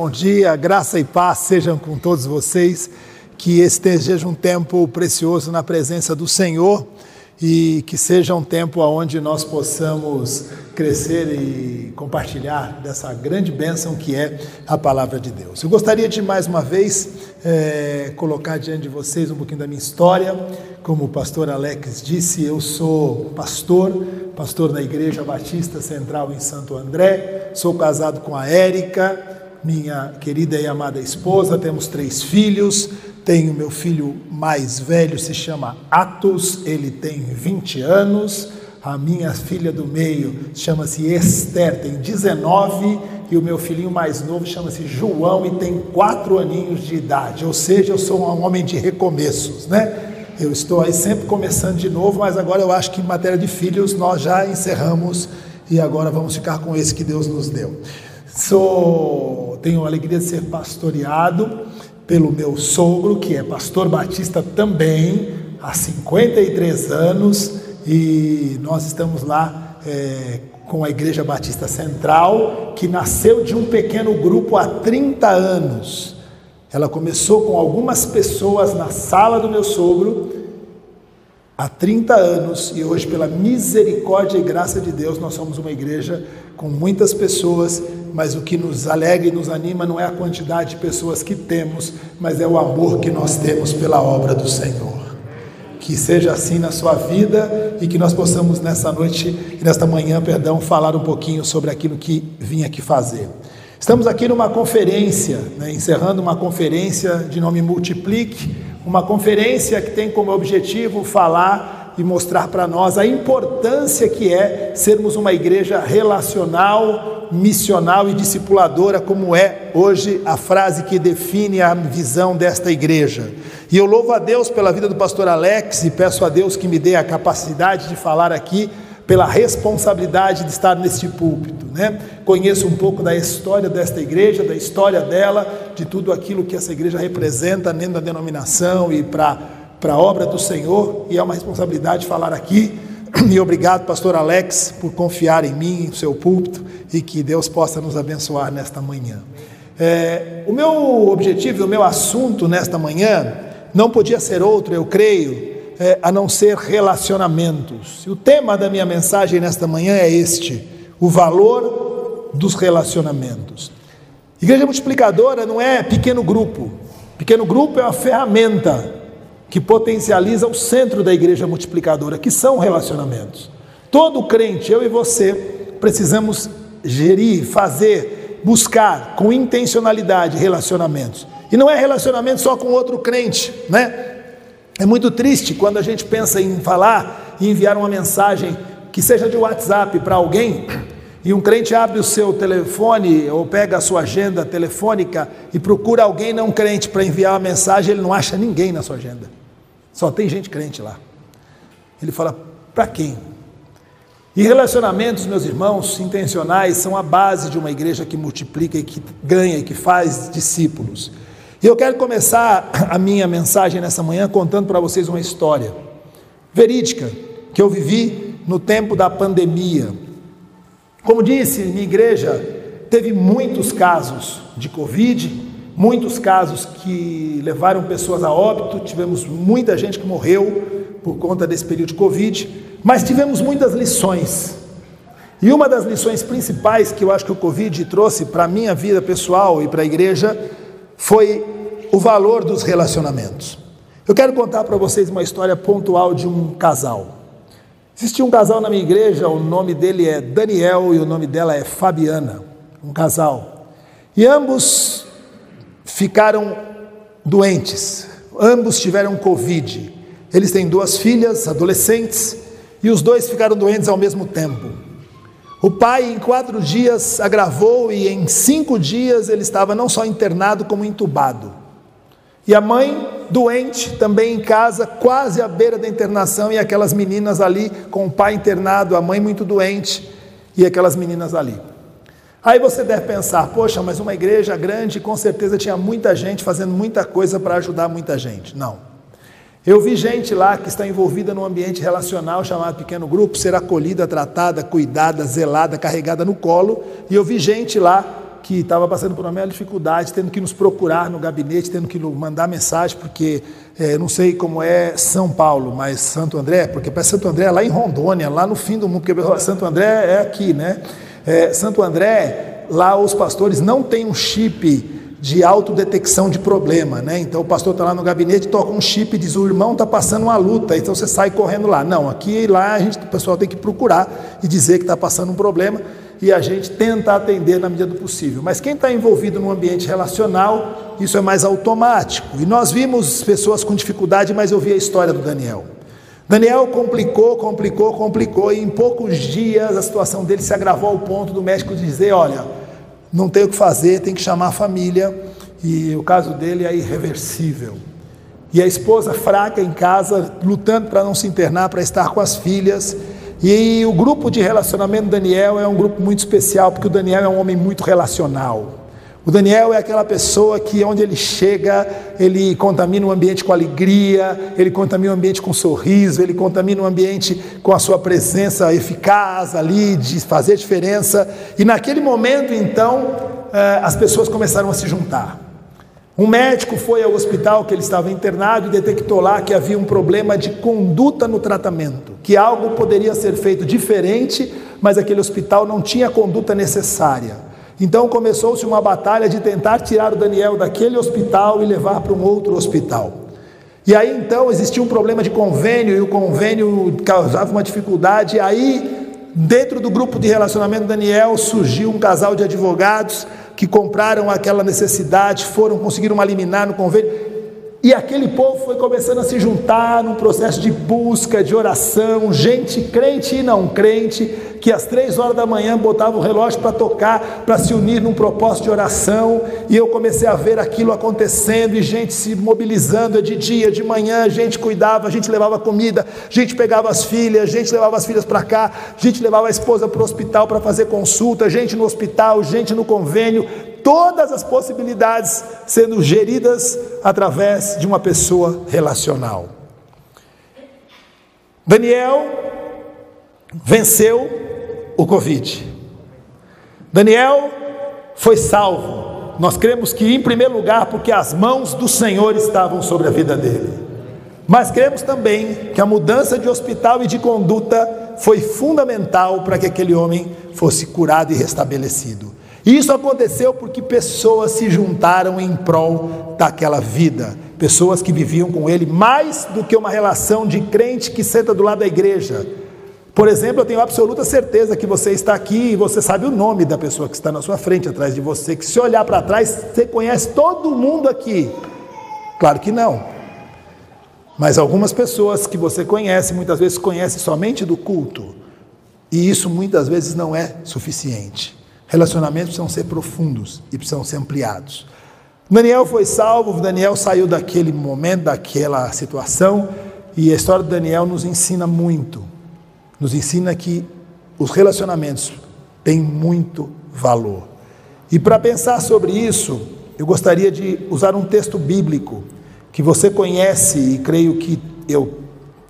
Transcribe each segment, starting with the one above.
Bom dia, graça e paz sejam com todos vocês. Que este seja um tempo precioso na presença do Senhor e que seja um tempo onde nós possamos crescer e compartilhar dessa grande bênção que é a palavra de Deus. Eu gostaria de mais uma vez é, colocar diante de vocês um pouquinho da minha história. Como o pastor Alex disse, eu sou pastor, pastor da Igreja Batista Central em Santo André, sou casado com a Érica, minha querida e amada esposa, temos três filhos. Tenho meu filho mais velho, se chama Atos, ele tem 20 anos. A minha filha do meio chama-se Esther, tem 19. E o meu filhinho mais novo chama-se João e tem quatro aninhos de idade. Ou seja, eu sou um homem de recomeços, né? Eu estou aí sempre começando de novo, mas agora eu acho que em matéria de filhos nós já encerramos e agora vamos ficar com esse que Deus nos deu. Sou, tenho a alegria de ser pastoreado pelo meu sogro, que é pastor batista também, há 53 anos, e nós estamos lá é, com a Igreja Batista Central, que nasceu de um pequeno grupo há 30 anos. Ela começou com algumas pessoas na sala do meu sogro há 30 anos e hoje, pela misericórdia e graça de Deus, nós somos uma igreja com muitas pessoas, mas o que nos alegra e nos anima não é a quantidade de pessoas que temos, mas é o amor que nós temos pela obra do Senhor. Que seja assim na sua vida e que nós possamos nessa noite nesta manhã, perdão, falar um pouquinho sobre aquilo que vim aqui fazer. Estamos aqui numa conferência, né, encerrando uma conferência de nome Multiplique, uma conferência que tem como objetivo falar e mostrar para nós a importância que é sermos uma igreja relacional, missional e discipuladora, como é hoje a frase que define a visão desta igreja. E eu louvo a Deus pela vida do pastor Alex e peço a Deus que me dê a capacidade de falar aqui pela responsabilidade de estar neste púlpito, né? Conheço um pouco da história desta igreja, da história dela, de tudo aquilo que essa igreja representa dentro da denominação e para para a obra do Senhor, e é uma responsabilidade falar aqui. E obrigado, pastor Alex, por confiar em mim, em seu púlpito, e que Deus possa nos abençoar nesta manhã. É, o meu objetivo, o meu assunto nesta manhã, não podia ser outro, eu creio, é, a não ser relacionamentos. E o tema da minha mensagem nesta manhã é este: o valor dos relacionamentos. Igreja multiplicadora não é pequeno grupo. Pequeno grupo é uma ferramenta que potencializa o centro da igreja multiplicadora, que são relacionamentos. Todo crente, eu e você, precisamos gerir, fazer, buscar com intencionalidade relacionamentos. E não é relacionamento só com outro crente, né? É muito triste quando a gente pensa em falar e enviar uma mensagem que seja de WhatsApp para alguém e um crente abre o seu telefone ou pega a sua agenda telefônica e procura alguém não crente para enviar uma mensagem, ele não acha ninguém na sua agenda. Só tem gente crente lá. Ele fala: para quem? E relacionamentos, meus irmãos, intencionais, são a base de uma igreja que multiplica e que ganha e que faz discípulos. E eu quero começar a minha mensagem nessa manhã contando para vocês uma história verídica que eu vivi no tempo da pandemia. Como disse, minha igreja teve muitos casos de Covid, muitos casos que levaram pessoas a óbito, tivemos muita gente que morreu por conta desse período de Covid, mas tivemos muitas lições. E uma das lições principais que eu acho que o Covid trouxe para a minha vida pessoal e para a igreja foi o valor dos relacionamentos. Eu quero contar para vocês uma história pontual de um casal. Existia um casal na minha igreja, o nome dele é Daniel e o nome dela é Fabiana, um casal. E ambos ficaram doentes, ambos tiveram Covid. Eles têm duas filhas, adolescentes, e os dois ficaram doentes ao mesmo tempo. O pai, em quatro dias, agravou e em cinco dias ele estava não só internado, como entubado. E a mãe, doente, também em casa, quase à beira da internação, e aquelas meninas ali, com o pai internado, a mãe muito doente, e aquelas meninas ali. Aí você deve pensar, poxa, mas uma igreja grande, com certeza tinha muita gente fazendo muita coisa para ajudar muita gente. Não. Eu vi gente lá que está envolvida num ambiente relacional chamado pequeno grupo, ser acolhida, tratada, cuidada, zelada, carregada no colo, e eu vi gente lá que estava passando por uma maior dificuldade, tendo que nos procurar no gabinete, tendo que mandar mensagem, porque é, não sei como é São Paulo, mas Santo André, porque para Santo André é lá em Rondônia, lá no fim do mundo, porque Santo André é aqui, né? É, Santo André, lá os pastores não têm um chip de autodetecção de problema, né? Então o pastor está lá no gabinete, toca um chip e diz: o irmão está passando uma luta, então você sai correndo lá. Não, aqui e lá a gente, o pessoal tem que procurar e dizer que está passando um problema e a gente tenta atender na medida do possível. Mas quem está envolvido no ambiente relacional, isso é mais automático. E nós vimos pessoas com dificuldade, mas eu vi a história do Daniel. Daniel complicou, complicou, complicou, e em poucos dias a situação dele se agravou ao ponto do médico dizer: olha não tem o que fazer, tem que chamar a família, e o caso dele é irreversível. E a esposa fraca em casa, lutando para não se internar, para estar com as filhas. E o grupo de relacionamento Daniel é um grupo muito especial, porque o Daniel é um homem muito relacional. O Daniel é aquela pessoa que, onde ele chega, ele contamina o ambiente com alegria, ele contamina o ambiente com sorriso, ele contamina o ambiente com a sua presença eficaz ali, de fazer diferença. E naquele momento, então, eh, as pessoas começaram a se juntar. Um médico foi ao hospital que ele estava internado e detectou lá que havia um problema de conduta no tratamento, que algo poderia ser feito diferente, mas aquele hospital não tinha a conduta necessária. Então começou-se uma batalha de tentar tirar o Daniel daquele hospital e levar para um outro hospital. E aí então existia um problema de convênio e o convênio causava uma dificuldade. Aí, dentro do grupo de relacionamento Daniel, surgiu um casal de advogados que compraram aquela necessidade, foram conseguir uma liminar no convênio. E aquele povo foi começando a se juntar num processo de busca, de oração, gente crente e não crente, que às três horas da manhã botava o relógio para tocar, para se unir num propósito de oração, e eu comecei a ver aquilo acontecendo, e gente se mobilizando de dia, de manhã, gente cuidava, a gente levava comida, gente pegava as filhas, gente levava as filhas para cá, gente levava a esposa para o hospital para fazer consulta, gente no hospital, gente no convênio, todas as possibilidades sendo geridas através de uma pessoa relacional. Daniel venceu o Covid. Daniel foi salvo. Nós cremos que, em primeiro lugar, porque as mãos do Senhor estavam sobre a vida dele. Mas cremos também que a mudança de hospital e de conduta foi fundamental para que aquele homem fosse curado e restabelecido. Isso aconteceu porque pessoas se juntaram em prol daquela vida, pessoas que viviam com ele mais do que uma relação de crente que senta do lado da igreja. Por exemplo, eu tenho absoluta certeza que você está aqui e você sabe o nome da pessoa que está na sua frente, atrás de você, que se olhar para trás, você conhece todo mundo aqui. Claro que não. Mas algumas pessoas que você conhece, muitas vezes conhece somente do culto. E isso muitas vezes não é suficiente. Relacionamentos precisam ser profundos e precisam ser ampliados. Daniel foi salvo, Daniel saiu daquele momento, daquela situação, e a história de Daniel nos ensina muito. Nos ensina que os relacionamentos têm muito valor. E para pensar sobre isso, eu gostaria de usar um texto bíblico que você conhece e creio que eu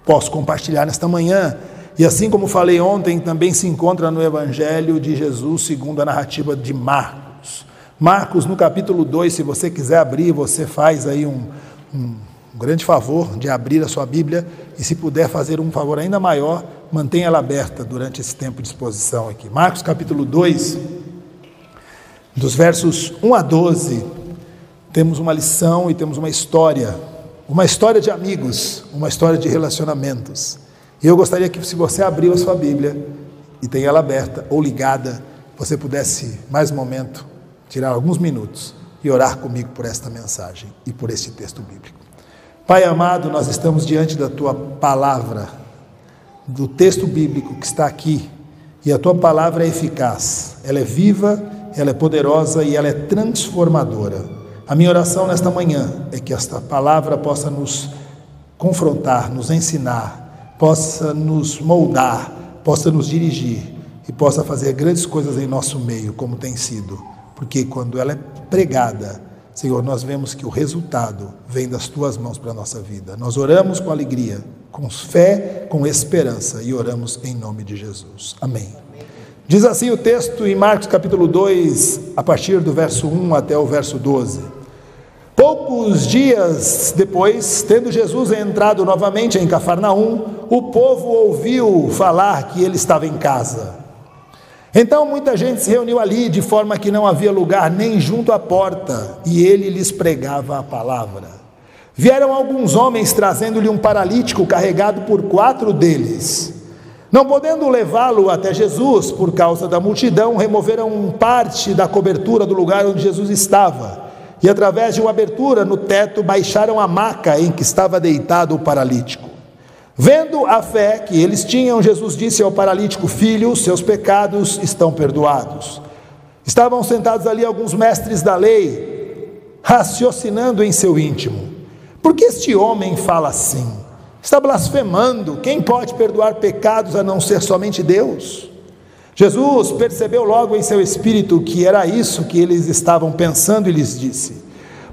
posso compartilhar nesta manhã, e assim como falei ontem, também se encontra no Evangelho de Jesus, segundo a narrativa de Marcos. Marcos, no capítulo 2, se você quiser abrir, você faz aí um, um grande favor de abrir a sua Bíblia e, se puder fazer um favor ainda maior, mantenha ela aberta durante esse tempo de exposição aqui. Marcos, capítulo 2, dos versos 1 a 12, temos uma lição e temos uma história, uma história de amigos, uma história de relacionamentos. E eu gostaria que, se você abriu a sua Bíblia e tem ela aberta ou ligada, você pudesse, mais um momento, tirar alguns minutos e orar comigo por esta mensagem e por este texto bíblico. Pai amado, nós estamos diante da tua palavra, do texto bíblico que está aqui, e a tua palavra é eficaz, ela é viva, ela é poderosa e ela é transformadora. A minha oração nesta manhã é que esta palavra possa nos confrontar, nos ensinar, possa nos moldar, possa nos dirigir e possa fazer grandes coisas em nosso meio, como tem sido. Porque quando ela é pregada, Senhor, nós vemos que o resultado vem das tuas mãos para a nossa vida. Nós oramos com alegria, com fé, com esperança e oramos em nome de Jesus. Amém. Diz assim o texto em Marcos capítulo 2, a partir do verso 1 até o verso 12. Poucos dias depois, tendo Jesus entrado novamente em Cafarnaum, o povo ouviu falar que ele estava em casa. Então muita gente se reuniu ali, de forma que não havia lugar nem junto à porta, e ele lhes pregava a palavra. Vieram alguns homens trazendo-lhe um paralítico carregado por quatro deles. Não podendo levá-lo até Jesus por causa da multidão, removeram parte da cobertura do lugar onde Jesus estava e, através de uma abertura no teto, baixaram a maca em que estava deitado o paralítico. Vendo a fé que eles tinham, Jesus disse ao paralítico: Filho, seus pecados estão perdoados. Estavam sentados ali alguns mestres da lei, raciocinando em seu íntimo: Por que este homem fala assim? Está blasfemando. Quem pode perdoar pecados a não ser somente Deus? Jesus percebeu logo em seu espírito que era isso que eles estavam pensando e lhes disse: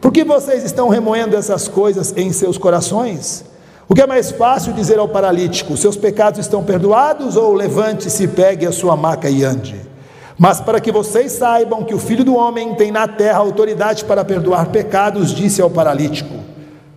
Por que vocês estão remoendo essas coisas em seus corações? O que é mais fácil dizer ao paralítico: Seus pecados estão perdoados? Ou levante-se, pegue a sua maca e ande? Mas para que vocês saibam que o filho do homem tem na terra autoridade para perdoar pecados, disse ao paralítico: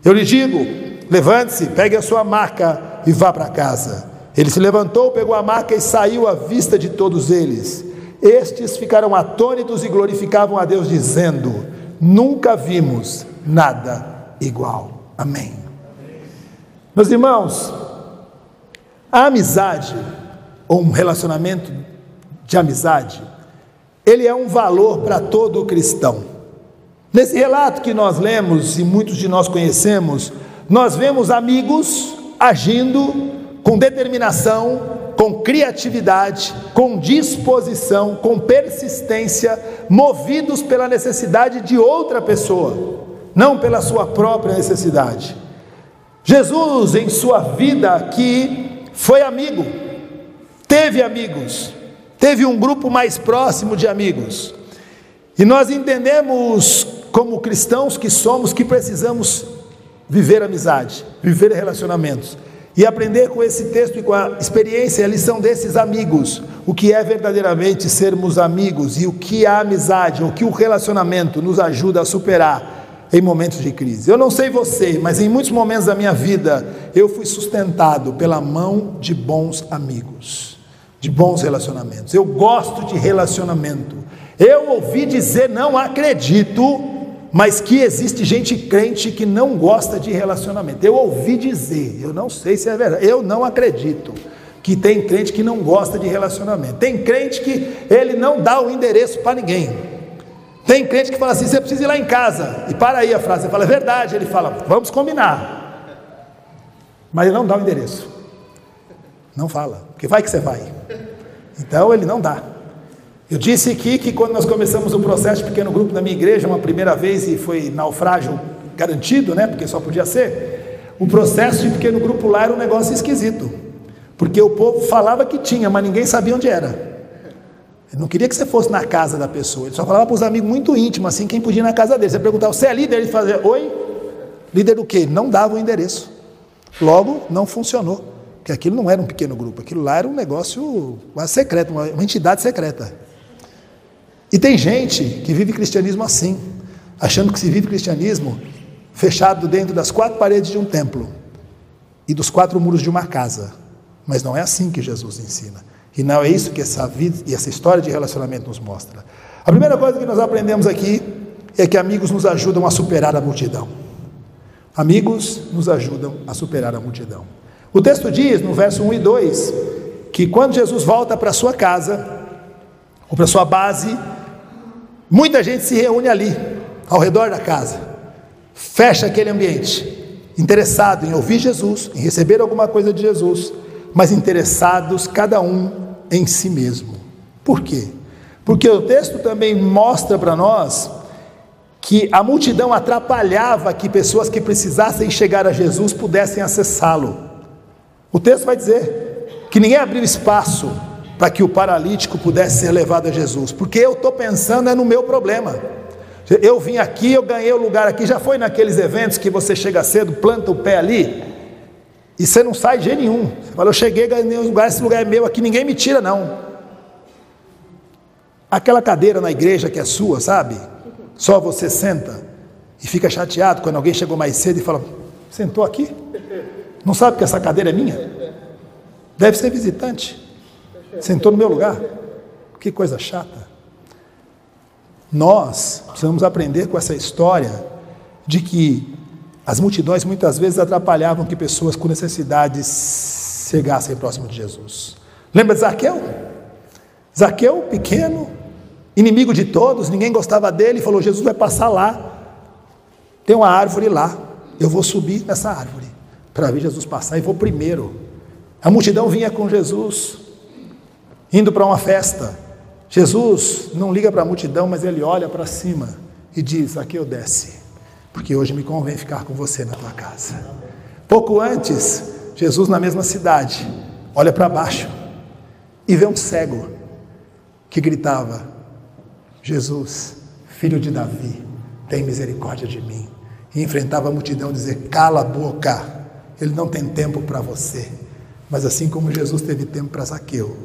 Eu lhe digo, Levante-se, pegue a sua maca e vá para casa. Ele se levantou, pegou a maca e saiu à vista de todos eles. Estes ficaram atônitos e glorificavam a Deus, dizendo: Nunca vimos nada igual. Amém. Meus irmãos, a amizade, ou um relacionamento de amizade, ele é um valor para todo cristão. Nesse relato que nós lemos e muitos de nós conhecemos, nós vemos amigos agindo com determinação, com criatividade, com disposição, com persistência, movidos pela necessidade de outra pessoa, não pela sua própria necessidade. Jesus, em sua vida aqui, foi amigo, teve amigos, teve um grupo mais próximo de amigos. E nós entendemos, como cristãos que somos, que precisamos viver amizade, viver relacionamentos e aprender com esse texto e com a experiência a lição desses amigos, o que é verdadeiramente sermos amigos e o que a amizade, o que o relacionamento nos ajuda a superar em momentos de crise. Eu não sei você, mas em muitos momentos da minha vida eu fui sustentado pela mão de bons amigos, de bons relacionamentos. Eu gosto de relacionamento. Eu ouvi dizer, não acredito, mas que existe gente crente que não gosta de relacionamento. Eu ouvi dizer, eu não sei se é verdade, eu não acredito que tem crente que não gosta de relacionamento. Tem crente que ele não dá o endereço para ninguém. Tem crente que fala assim: você precisa ir lá em casa. E para aí a frase, você fala, é verdade. Ele fala, vamos combinar. Mas ele não dá o endereço. Não fala, porque vai que você vai. Então ele não dá. Eu disse aqui que quando nós começamos o processo de pequeno grupo na minha igreja, uma primeira vez, e foi naufrágio garantido, né? Porque só podia ser. O processo de pequeno grupo lá era um negócio esquisito. Porque o povo falava que tinha, mas ninguém sabia onde era. Ele não queria que você fosse na casa da pessoa. Ele só falava para os amigos muito íntimos, assim, quem podia ir na casa dele. Você perguntava, você é líder? Ele fazia, oi? Líder do quê? Não dava o endereço. Logo, não funcionou. Porque aquilo não era um pequeno grupo, aquilo lá era um negócio quase secreto, uma, uma entidade secreta. E tem gente que vive cristianismo assim, achando que se vive cristianismo fechado dentro das quatro paredes de um templo e dos quatro muros de uma casa. Mas não é assim que Jesus ensina. E não é isso que essa vida e essa história de relacionamento nos mostra. A primeira coisa que nós aprendemos aqui é que amigos nos ajudam a superar a multidão. Amigos nos ajudam a superar a multidão. O texto diz, no verso 1 e 2, que quando Jesus volta para sua casa, ou para sua base, Muita gente se reúne ali, ao redor da casa, fecha aquele ambiente, interessado em ouvir Jesus, em receber alguma coisa de Jesus, mas interessados cada um em si mesmo. Por quê? Porque o texto também mostra para nós que a multidão atrapalhava que pessoas que precisassem chegar a Jesus pudessem acessá-lo. O texto vai dizer que ninguém abriu espaço para que o paralítico pudesse ser levado a Jesus, porque eu estou pensando é no meu problema. Eu vim aqui, eu ganhei o lugar aqui. Já foi naqueles eventos que você chega cedo, planta o pé ali e você não sai de jeito nenhum. Você fala, eu cheguei, ganhei um lugar, esse lugar é meu aqui, ninguém me tira, não. Aquela cadeira na igreja que é sua, sabe? Só você senta e fica chateado quando alguém chegou mais cedo e fala: Sentou aqui? Não sabe que essa cadeira é minha? Deve ser visitante. Sentou no meu lugar. Que coisa chata. Nós precisamos aprender com essa história de que as multidões muitas vezes atrapalhavam que pessoas com necessidades chegassem próximo de Jesus. Lembra de Zaqueu? Zaqueu, pequeno, inimigo de todos, ninguém gostava dele, falou: Jesus vai passar lá. Tem uma árvore lá, eu vou subir nessa árvore para ver Jesus passar e vou primeiro. A multidão vinha com Jesus, indo para uma festa. Jesus não liga para a multidão, mas ele olha para cima e diz: Aqui eu desce porque hoje me convém ficar com você na tua casa. Pouco antes, Jesus, na mesma cidade, olha para baixo e vê um cego que gritava: Jesus, filho de Davi, tem misericórdia de mim. E enfrentava a multidão dizer: Cala a boca, ele não tem tempo para você. Mas assim como Jesus teve tempo para Zaqueu,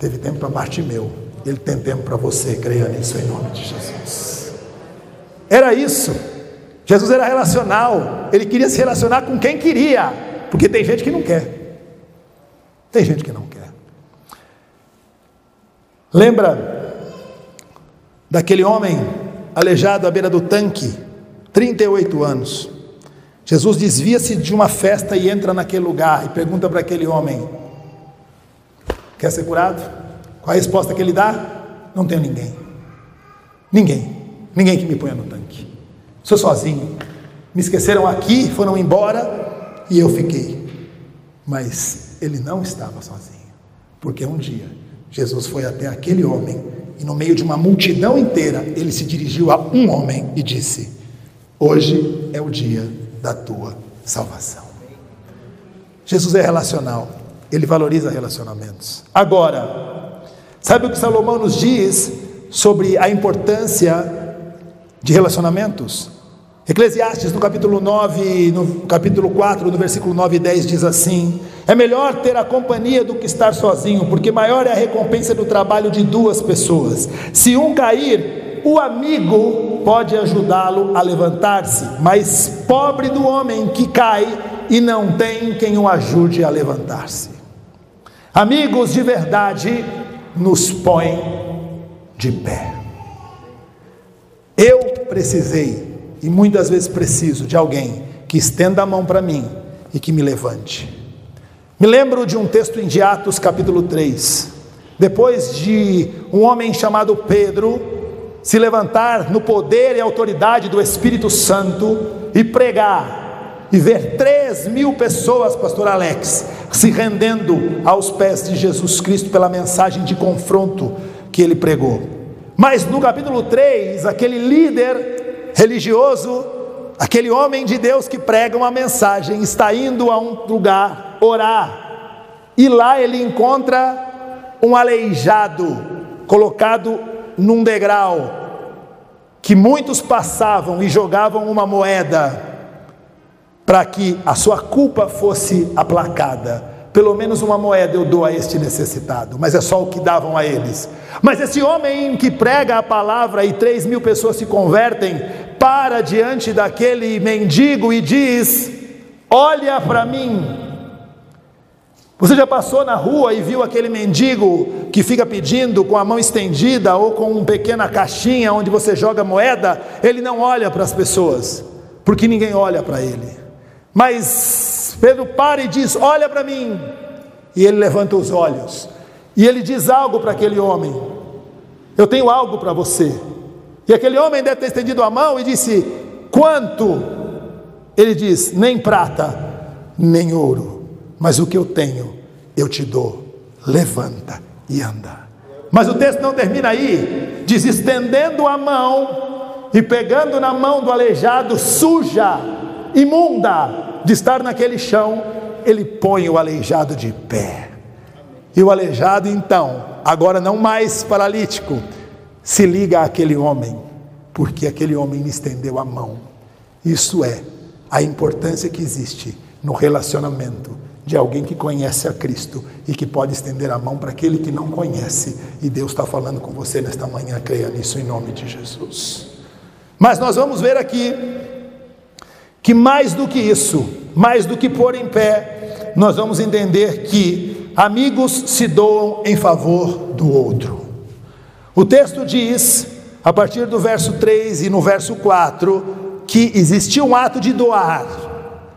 teve tempo para Bartimeu, ele tem tempo para você, creia nisso em nome de Jesus. Era isso. Jesus era relacional, ele queria se relacionar com quem queria, porque tem gente que não quer. Tem gente que não quer. Lembra daquele homem aleijado à beira do tanque, 38 anos. Jesus desvia-se de uma festa e entra naquele lugar e pergunta para aquele homem: Quer ser curado? Qual a resposta que ele dá? Não tenho ninguém. Ninguém. Ninguém que me ponha no tanque. Sou sozinho. Me esqueceram aqui, foram embora e eu fiquei. Mas ele não estava sozinho, porque um dia Jesus foi até aquele homem e, no meio de uma multidão inteira, ele se dirigiu a um homem e disse: Hoje é o dia da tua salvação. Jesus é relacional, ele valoriza relacionamentos. Agora, sabe o que Salomão nos diz sobre a importância de relacionamentos? Eclesiastes, no capítulo 9, no capítulo 4, no versículo 9 e 10, diz assim: É melhor ter a companhia do que estar sozinho, porque maior é a recompensa do trabalho de duas pessoas. Se um cair, o amigo pode ajudá-lo a levantar-se, mas pobre do homem que cai e não tem quem o ajude a levantar-se. Amigos de verdade nos põem de pé. Eu precisei e muitas vezes preciso de alguém que estenda a mão para mim e que me levante. Me lembro de um texto em Atos capítulo 3. Depois de um homem chamado Pedro se levantar no poder e autoridade do Espírito Santo e pregar, e ver três mil pessoas, pastor Alex, se rendendo aos pés de Jesus Cristo pela mensagem de confronto que ele pregou. Mas no capítulo 3, aquele líder religioso, aquele homem de Deus que prega uma mensagem, está indo a um lugar orar, e lá ele encontra um aleijado colocado num degrau, que muitos passavam e jogavam uma moeda para que a sua culpa fosse aplacada. Pelo menos uma moeda eu dou a este necessitado, mas é só o que davam a eles. Mas esse homem que prega a palavra e três mil pessoas se convertem, para diante daquele mendigo e diz: Olha para mim. Você já passou na rua e viu aquele mendigo que fica pedindo com a mão estendida ou com uma pequena caixinha onde você joga moeda? Ele não olha para as pessoas, porque ninguém olha para ele. Mas Pedro para e diz: Olha para mim. E ele levanta os olhos. E ele diz algo para aquele homem: Eu tenho algo para você. E aquele homem deve ter estendido a mão e disse: Quanto? Ele diz: Nem prata, nem ouro, mas o que eu tenho, eu te dou. Levanta e anda. Mas o texto não termina aí, diz: estendendo a mão e pegando na mão do aleijado, suja, imunda, de estar naquele chão, ele põe o aleijado de pé. E o aleijado, então, agora não mais paralítico, se liga àquele homem, porque aquele homem lhe estendeu a mão. Isso é a importância que existe no relacionamento de alguém que conhece a Cristo e que pode estender a mão para aquele que não conhece. E Deus está falando com você nesta manhã, creia nisso em nome de Jesus. Mas nós vamos ver aqui que mais do que isso, mais do que pôr em pé, nós vamos entender que amigos se doam em favor do outro. O texto diz, a partir do verso 3 e no verso 4, que existia um ato de doar,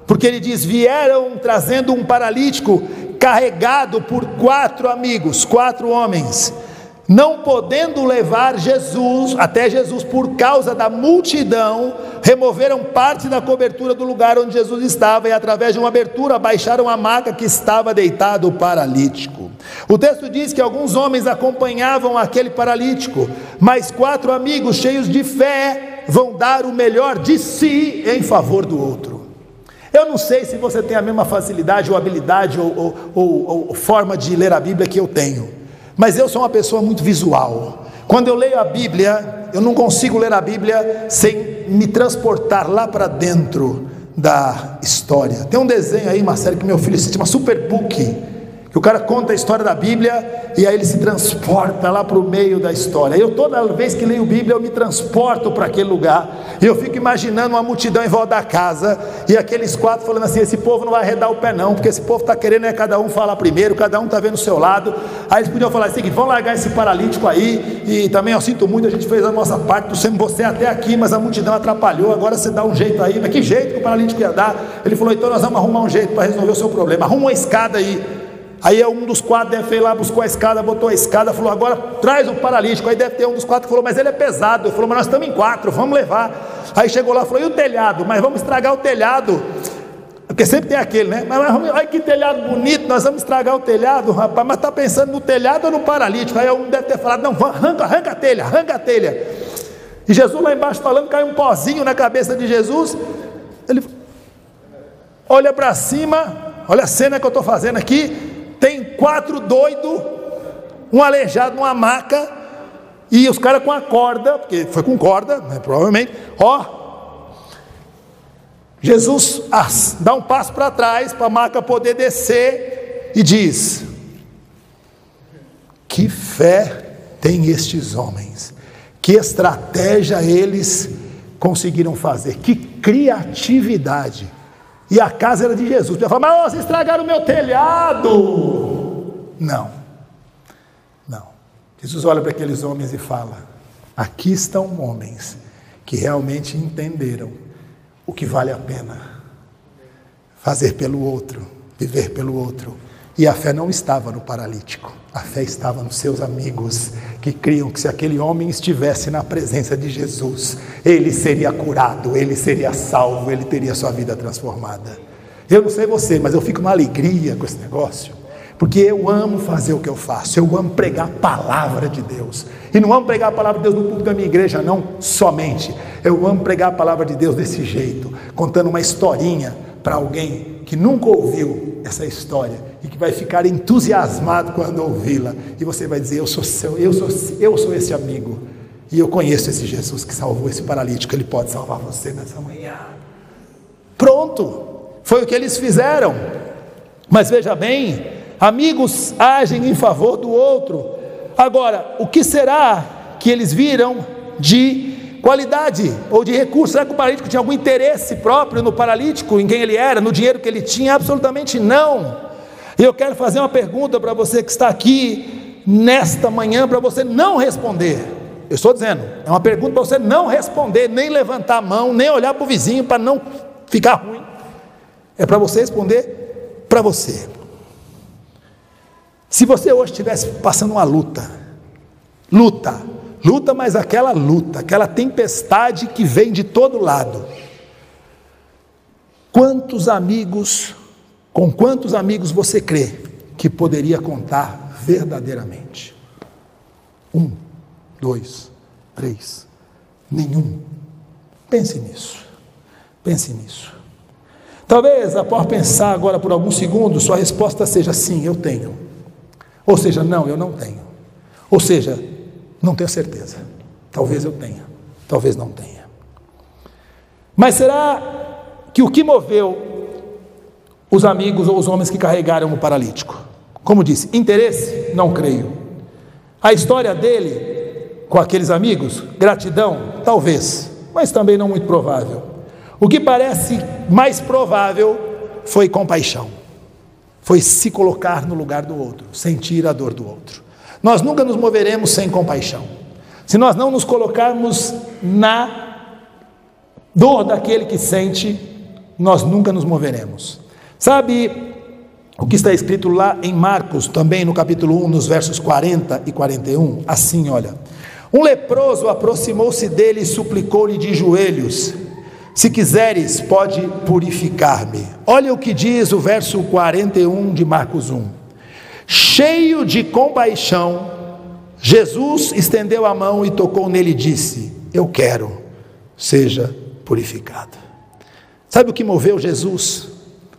porque ele diz: vieram trazendo um paralítico carregado por quatro amigos, quatro homens não podendo levar Jesus até Jesus por causa da multidão, removeram parte da cobertura do lugar onde Jesus estava e através de uma abertura baixaram a maca que estava deitado o paralítico. O texto diz que alguns homens acompanhavam aquele paralítico, mas quatro amigos cheios de fé vão dar o melhor de si em favor do outro. Eu não sei se você tem a mesma facilidade ou habilidade ou, ou, ou, ou forma de ler a Bíblia que eu tenho. Mas eu sou uma pessoa muito visual. Quando eu leio a Bíblia, eu não consigo ler a Bíblia sem me transportar lá para dentro da história. Tem um desenho aí, série que meu filho se chama Superbook que o cara conta a história da Bíblia e aí ele se transporta lá para o meio da história. Eu toda vez que leio Bíblia eu me transporto para aquele lugar e eu fico imaginando uma multidão em volta da casa e aqueles quatro falando assim: esse povo não vai arredar o pé não, porque esse povo está querendo é cada um falar primeiro, cada um está vendo o seu lado. Aí eles podiam falar assim: vão largar esse paralítico aí e também eu sinto muito, a gente fez a nossa parte, trouxemos você até aqui, mas a multidão atrapalhou. Agora você dá um jeito aí, mas que jeito que o paralítico ia dar? Ele falou: então nós vamos arrumar um jeito para resolver o seu problema. Arruma uma escada aí. Aí um dos quatro deve ter lá, buscou a escada, botou a escada, falou: agora traz o paralítico. Aí deve ter um dos quatro que falou: mas ele é pesado. Ele falou: mas nós estamos em quatro, vamos levar. Aí chegou lá falou: e o telhado? Mas vamos estragar o telhado. Porque sempre tem aquele, né? Mas, mas olha que telhado bonito, nós vamos estragar o telhado, rapaz. Mas está pensando no telhado ou no paralítico? Aí um deve ter falado: não, arranca, arranca a telha, arranca a telha. E Jesus lá embaixo falando, caiu um pozinho na cabeça de Jesus. Ele olha para cima, olha a cena que eu estou fazendo aqui tem quatro doidos, um aleijado numa maca, e os caras com a corda, porque foi com corda, né, provavelmente, ó. Jesus dá um passo para trás para a maca poder descer e diz: Que fé tem estes homens, que estratégia eles conseguiram fazer, que criatividade. E a casa era de Jesus. Eu falo, mas vocês estragaram o meu telhado. Não, não. Jesus olha para aqueles homens e fala: aqui estão homens que realmente entenderam o que vale a pena fazer pelo outro, viver pelo outro. E a fé não estava no paralítico, a fé estava nos seus amigos, que criam que se aquele homem estivesse na presença de Jesus, ele seria curado, ele seria salvo, ele teria sua vida transformada. Eu não sei você, mas eu fico uma alegria com esse negócio, porque eu amo fazer o que eu faço, eu amo pregar a palavra de Deus. E não amo pregar a palavra de Deus no público da minha igreja, não somente. Eu amo pregar a palavra de Deus desse jeito, contando uma historinha para alguém que nunca ouviu essa história e que vai ficar entusiasmado quando ouvi-la. E você vai dizer: eu sou seu, eu sou, eu sou esse amigo. E eu conheço esse Jesus que salvou esse paralítico, ele pode salvar você nessa manhã. Pronto, foi o que eles fizeram. Mas veja bem, amigos agem em favor do outro. Agora, o que será que eles viram de qualidade ou de recurso? Será que o paralítico tinha algum interesse próprio no paralítico, em quem ele era, no dinheiro que ele tinha? Absolutamente não. E eu quero fazer uma pergunta para você que está aqui nesta manhã, para você não responder. Eu estou dizendo, é uma pergunta para você não responder, nem levantar a mão, nem olhar para o vizinho para não ficar ruim. É para você responder para você. Se você hoje estivesse passando uma luta, luta, luta, mas aquela luta, aquela tempestade que vem de todo lado. Quantos amigos com quantos amigos você crê que poderia contar verdadeiramente? Um, dois, três, nenhum. Pense nisso. Pense nisso. Talvez, após pensar agora por alguns segundos, sua resposta seja sim, eu tenho. Ou seja, não, eu não tenho. Ou seja, não tenho certeza. Talvez eu tenha, talvez não tenha. Mas será que o que moveu os amigos ou os homens que carregaram o paralítico. Como disse, interesse? Não creio. A história dele com aqueles amigos, gratidão? Talvez, mas também não muito provável. O que parece mais provável foi compaixão, foi se colocar no lugar do outro, sentir a dor do outro. Nós nunca nos moveremos sem compaixão. Se nós não nos colocarmos na dor daquele que sente, nós nunca nos moveremos. Sabe o que está escrito lá em Marcos, também no capítulo 1, nos versos 40 e 41? Assim, olha. Um leproso aproximou-se dele e suplicou-lhe de joelhos: Se quiseres, pode purificar-me. Olha o que diz o verso 41 de Marcos 1. Cheio de compaixão, Jesus estendeu a mão e tocou nele e disse: Eu quero, seja purificado. Sabe o que moveu Jesus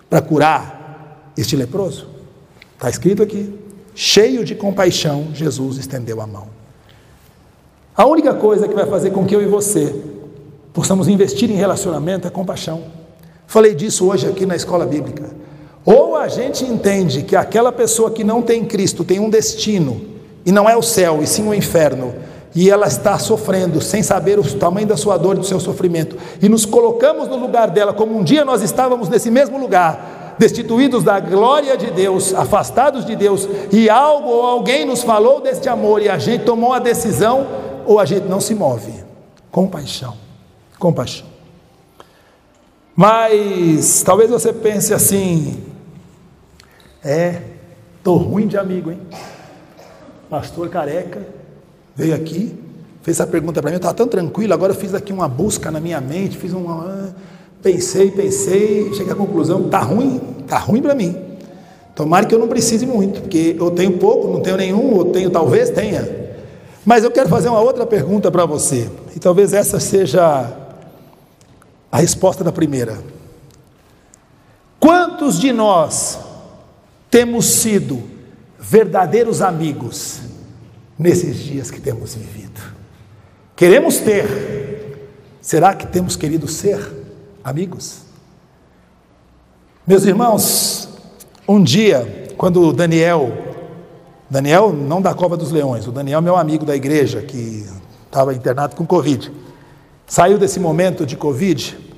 para curar este leproso? Está escrito aqui. Cheio de compaixão, Jesus estendeu a mão. A única coisa que vai fazer com que eu e você possamos investir em relacionamento é compaixão. Falei disso hoje aqui na escola bíblica. Ou a gente entende que aquela pessoa que não tem Cristo tem um destino, e não é o céu, e sim o inferno, e ela está sofrendo sem saber o tamanho da sua dor e do seu sofrimento, e nos colocamos no lugar dela, como um dia nós estávamos nesse mesmo lugar, destituídos da glória de Deus, afastados de Deus, e algo ou alguém nos falou deste amor e a gente tomou a decisão, ou a gente não se move. Compaixão, compaixão. Mas talvez você pense assim: é, tô ruim de amigo, hein? Pastor careca veio aqui, fez essa pergunta para mim, eu estava tão tranquilo, agora eu fiz aqui uma busca na minha mente, fiz uma. Ah, pensei, pensei, cheguei à conclusão, tá ruim, tá ruim para mim. Tomara que eu não precise muito, porque eu tenho pouco, não tenho nenhum, ou tenho, talvez tenha. Mas eu quero fazer uma outra pergunta para você, e talvez essa seja a resposta da primeira. Quantos de nós temos sido verdadeiros amigos nesses dias que temos vivido. Queremos ter, será que temos querido ser amigos? Meus irmãos, um dia, quando Daniel, Daniel não da Cova dos Leões, o Daniel meu amigo da igreja que estava internado com Covid, saiu desse momento de Covid.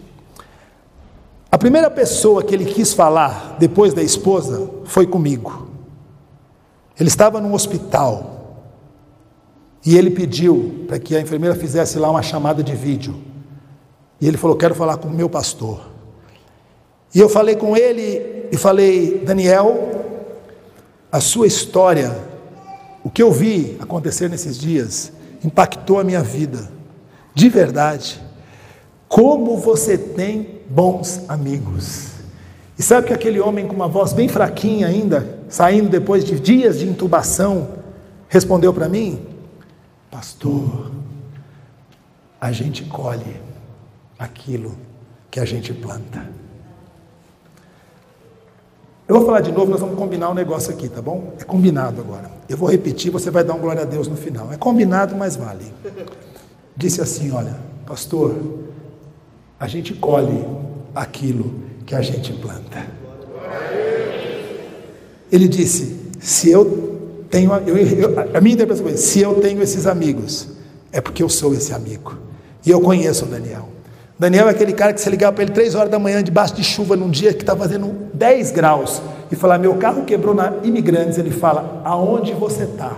A primeira pessoa que ele quis falar depois da esposa foi comigo. Ele estava num hospital, e ele pediu para que a enfermeira fizesse lá uma chamada de vídeo. E ele falou: Quero falar com o meu pastor. E eu falei com ele e falei: Daniel, a sua história, o que eu vi acontecer nesses dias, impactou a minha vida, de verdade. Como você tem bons amigos. E sabe que aquele homem com uma voz bem fraquinha ainda, saindo depois de dias de intubação, respondeu para mim: Pastor, a gente colhe aquilo que a gente planta. Eu vou falar de novo, nós vamos combinar um negócio aqui, tá bom? É combinado agora. Eu vou repetir, você vai dar um glória a Deus no final. É combinado, mas vale. Disse assim: Olha, pastor, a gente colhe aquilo que a gente planta. Ele disse: Se eu tenho, eu, eu, a minha interpretação é: se eu tenho esses amigos, é porque eu sou esse amigo. E eu conheço o Daniel. Daniel é aquele cara que você ligava para ele três horas da manhã, debaixo de chuva, num dia que está fazendo 10 graus, e falar: Meu carro quebrou na Imigrantes. Ele fala: Aonde você está?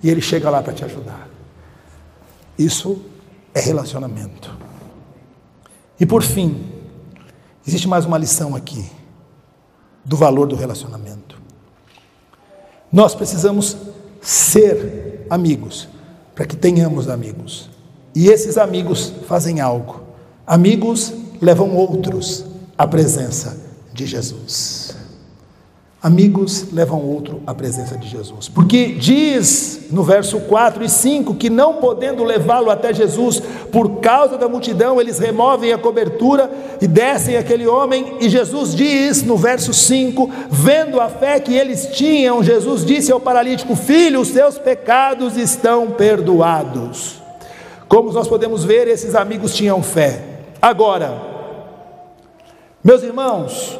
E ele chega lá para te ajudar. Isso é relacionamento. E por fim, existe mais uma lição aqui do valor do relacionamento. Nós precisamos ser amigos para que tenhamos amigos. E esses amigos fazem algo. Amigos levam outros à presença de Jesus. Amigos levam outro à presença de Jesus. Porque diz no verso 4 e 5 que não podendo levá-lo até Jesus por causa da multidão, eles removem a cobertura e descem aquele homem. E Jesus diz no verso 5: vendo a fé que eles tinham, Jesus disse ao paralítico: Filho, os seus pecados estão perdoados. Como nós podemos ver, esses amigos tinham fé. Agora, meus irmãos,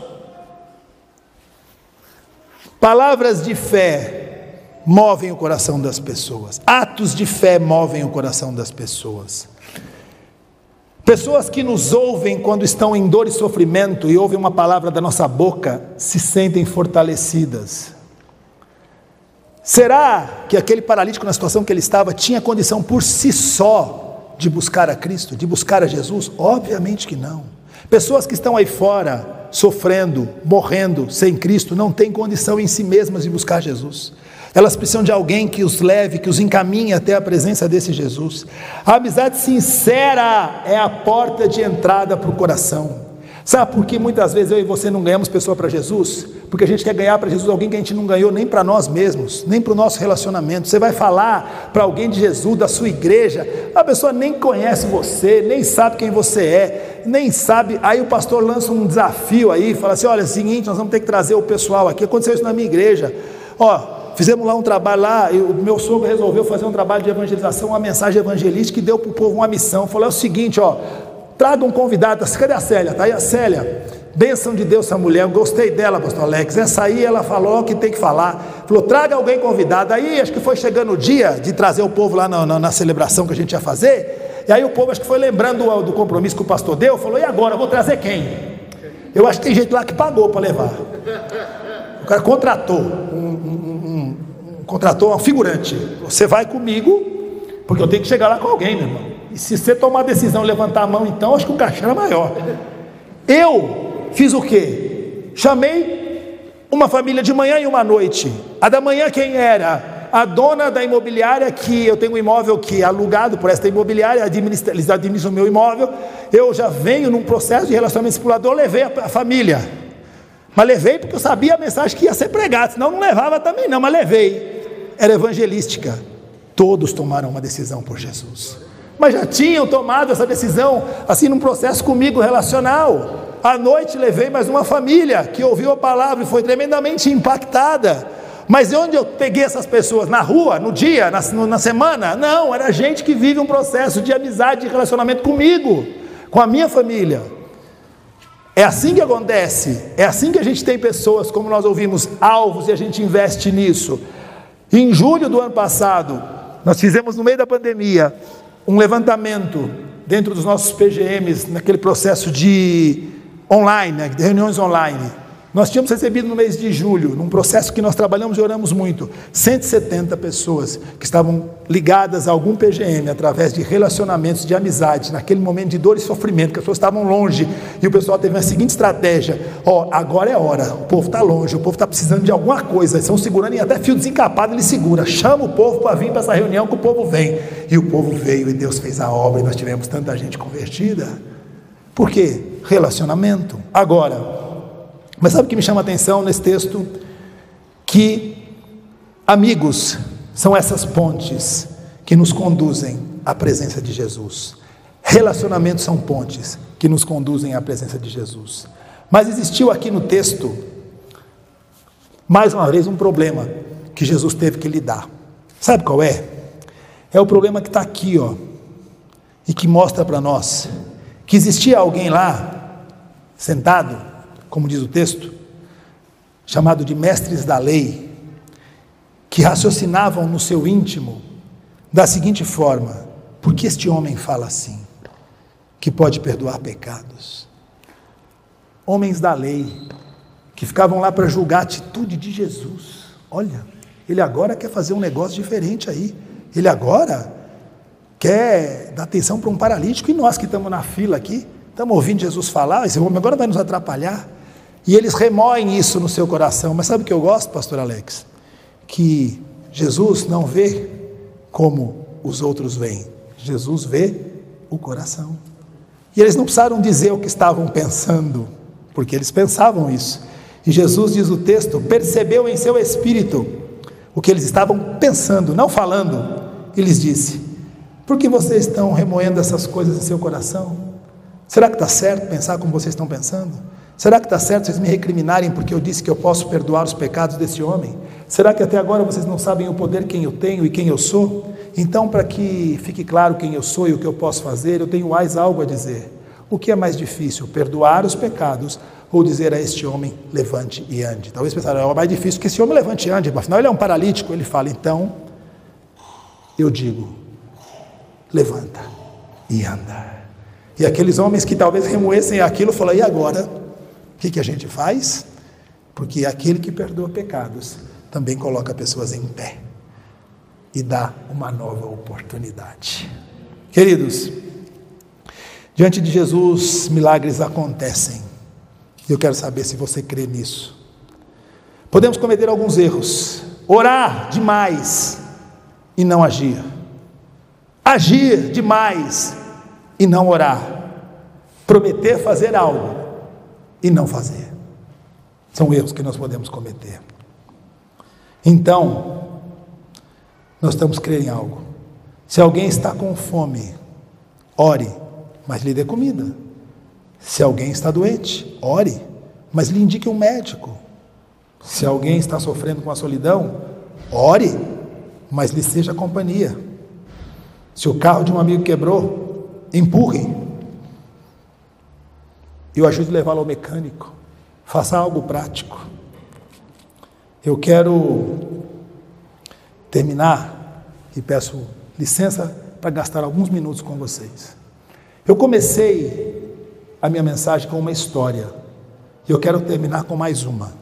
Palavras de fé movem o coração das pessoas. Atos de fé movem o coração das pessoas. Pessoas que nos ouvem quando estão em dor e sofrimento e ouvem uma palavra da nossa boca se sentem fortalecidas. Será que aquele paralítico na situação que ele estava tinha condição por si só de buscar a Cristo, de buscar a Jesus? Obviamente que não. Pessoas que estão aí fora sofrendo, morrendo sem Cristo, não têm condição em si mesmas de buscar Jesus. Elas precisam de alguém que os leve, que os encaminhe até a presença desse Jesus. A amizade sincera é a porta de entrada para o coração. Sabe por que muitas vezes eu e você não ganhamos pessoa para Jesus? Porque a gente quer ganhar para Jesus alguém que a gente não ganhou nem para nós mesmos, nem para o nosso relacionamento. Você vai falar para alguém de Jesus, da sua igreja, a pessoa nem conhece você, nem sabe quem você é, nem sabe. Aí o pastor lança um desafio aí, fala assim: olha, é o seguinte, nós vamos ter que trazer o pessoal aqui. Aconteceu isso na minha igreja. Ó, Fizemos lá um trabalho lá, o meu sogro resolveu fazer um trabalho de evangelização, uma mensagem evangelística que deu para o povo uma missão. Falou: é o seguinte, ó, Traga um convidado. Cadê a Célia? Está aí a Célia. Bênção de Deus, essa mulher. Eu gostei dela, pastor Alex. Essa aí ela falou que tem que falar. Falou: traga alguém convidado. Aí acho que foi chegando o dia de trazer o povo lá na, na, na celebração que a gente ia fazer. E aí o povo acho que foi lembrando do, do compromisso que o pastor deu. Falou: e agora? Vou trazer quem? Eu acho que tem gente lá que pagou para levar. O cara contratou um, um, um, um, contratou um figurante. Você vai comigo, porque eu tenho que chegar lá com alguém, meu irmão. E se você tomar a decisão, levantar a mão, então acho que o cachê era maior. Eu fiz o quê? Chamei uma família de manhã e uma noite. A da manhã quem era? A dona da imobiliária, que eu tenho um imóvel que é alugado por esta imobiliária, administra, eles administram o meu imóvel. Eu já venho num processo de relacionamento discipulador, levei a, a família. Mas levei porque eu sabia a mensagem que ia ser pregada, senão não levava também não, mas levei. Era evangelística. Todos tomaram uma decisão por Jesus mas já tinham tomado essa decisão, assim, num processo comigo relacional. À noite levei mais uma família que ouviu a palavra e foi tremendamente impactada. Mas onde eu peguei essas pessoas? Na rua, no dia, na, na semana? Não, era gente que vive um processo de amizade, de relacionamento comigo, com a minha família. É assim que acontece, é assim que a gente tem pessoas, como nós ouvimos, alvos e a gente investe nisso. Em julho do ano passado, nós fizemos no meio da pandemia um levantamento dentro dos nossos PGMs, naquele processo de online, né, de reuniões online. Nós tínhamos recebido no mês de julho, num processo que nós trabalhamos e oramos muito, 170 pessoas que estavam ligadas a algum PGM através de relacionamentos, de amizade, naquele momento de dor e sofrimento, que as pessoas estavam longe, e o pessoal teve a seguinte estratégia: ó, agora é hora, o povo está longe, o povo está precisando de alguma coisa, eles estão segurando e até fio desencapado ele segura, chama o povo para vir para essa reunião que o povo vem. E o povo veio e Deus fez a obra e nós tivemos tanta gente convertida. Por quê? Relacionamento. Agora, mas sabe o que me chama a atenção nesse texto? Que amigos são essas pontes que nos conduzem à presença de Jesus. Relacionamentos são pontes que nos conduzem à presença de Jesus. Mas existiu aqui no texto, mais uma vez, um problema que Jesus teve que lidar. Sabe qual é? É o problema que está aqui, ó, e que mostra para nós que existia alguém lá, sentado, como diz o texto, chamado de mestres da lei, que raciocinavam no seu íntimo da seguinte forma: por que este homem fala assim? Que pode perdoar pecados. Homens da lei, que ficavam lá para julgar a atitude de Jesus. Olha, ele agora quer fazer um negócio diferente aí. Ele agora quer dar atenção para um paralítico e nós que estamos na fila aqui, estamos ouvindo Jesus falar, esse homem agora vai nos atrapalhar. E eles remoem isso no seu coração. Mas sabe o que eu gosto, pastor Alex? Que Jesus não vê como os outros veem. Jesus vê o coração. E eles não precisaram dizer o que estavam pensando, porque eles pensavam isso. E Jesus, diz o texto, percebeu em seu espírito o que eles estavam pensando, não falando. E lhes disse: Por que vocês estão remoendo essas coisas em seu coração? Será que está certo pensar como vocês estão pensando? Será que está certo vocês me recriminarem porque eu disse que eu posso perdoar os pecados desse homem? Será que até agora vocês não sabem o poder quem eu tenho e quem eu sou? Então, para que fique claro quem eu sou e o que eu posso fazer, eu tenho mais algo a dizer. O que é mais difícil, perdoar os pecados ou dizer a este homem, levante e ande? Talvez pensaram, é mais difícil que esse homem levante e ande, afinal ele é um paralítico. Ele fala, então, eu digo, levanta e anda. E aqueles homens que talvez remoessem aquilo, falaram, e agora? Que, que a gente faz? Porque aquele que perdoa pecados também coloca pessoas em pé e dá uma nova oportunidade. Queridos, diante de Jesus, milagres acontecem. Eu quero saber se você crê nisso. Podemos cometer alguns erros, orar demais e não agir, agir demais e não orar, prometer fazer algo e não fazer. São erros que nós podemos cometer. Então, nós estamos crendo em algo. Se alguém está com fome, ore, mas lhe dê comida. Se alguém está doente, ore, mas lhe indique um médico. Se alguém está sofrendo com a solidão, ore, mas lhe seja companhia. Se o carro de um amigo quebrou, empurre. E o ajude a levá-lo ao mecânico. Faça algo prático. Eu quero terminar e peço licença para gastar alguns minutos com vocês. Eu comecei a minha mensagem com uma história e eu quero terminar com mais uma.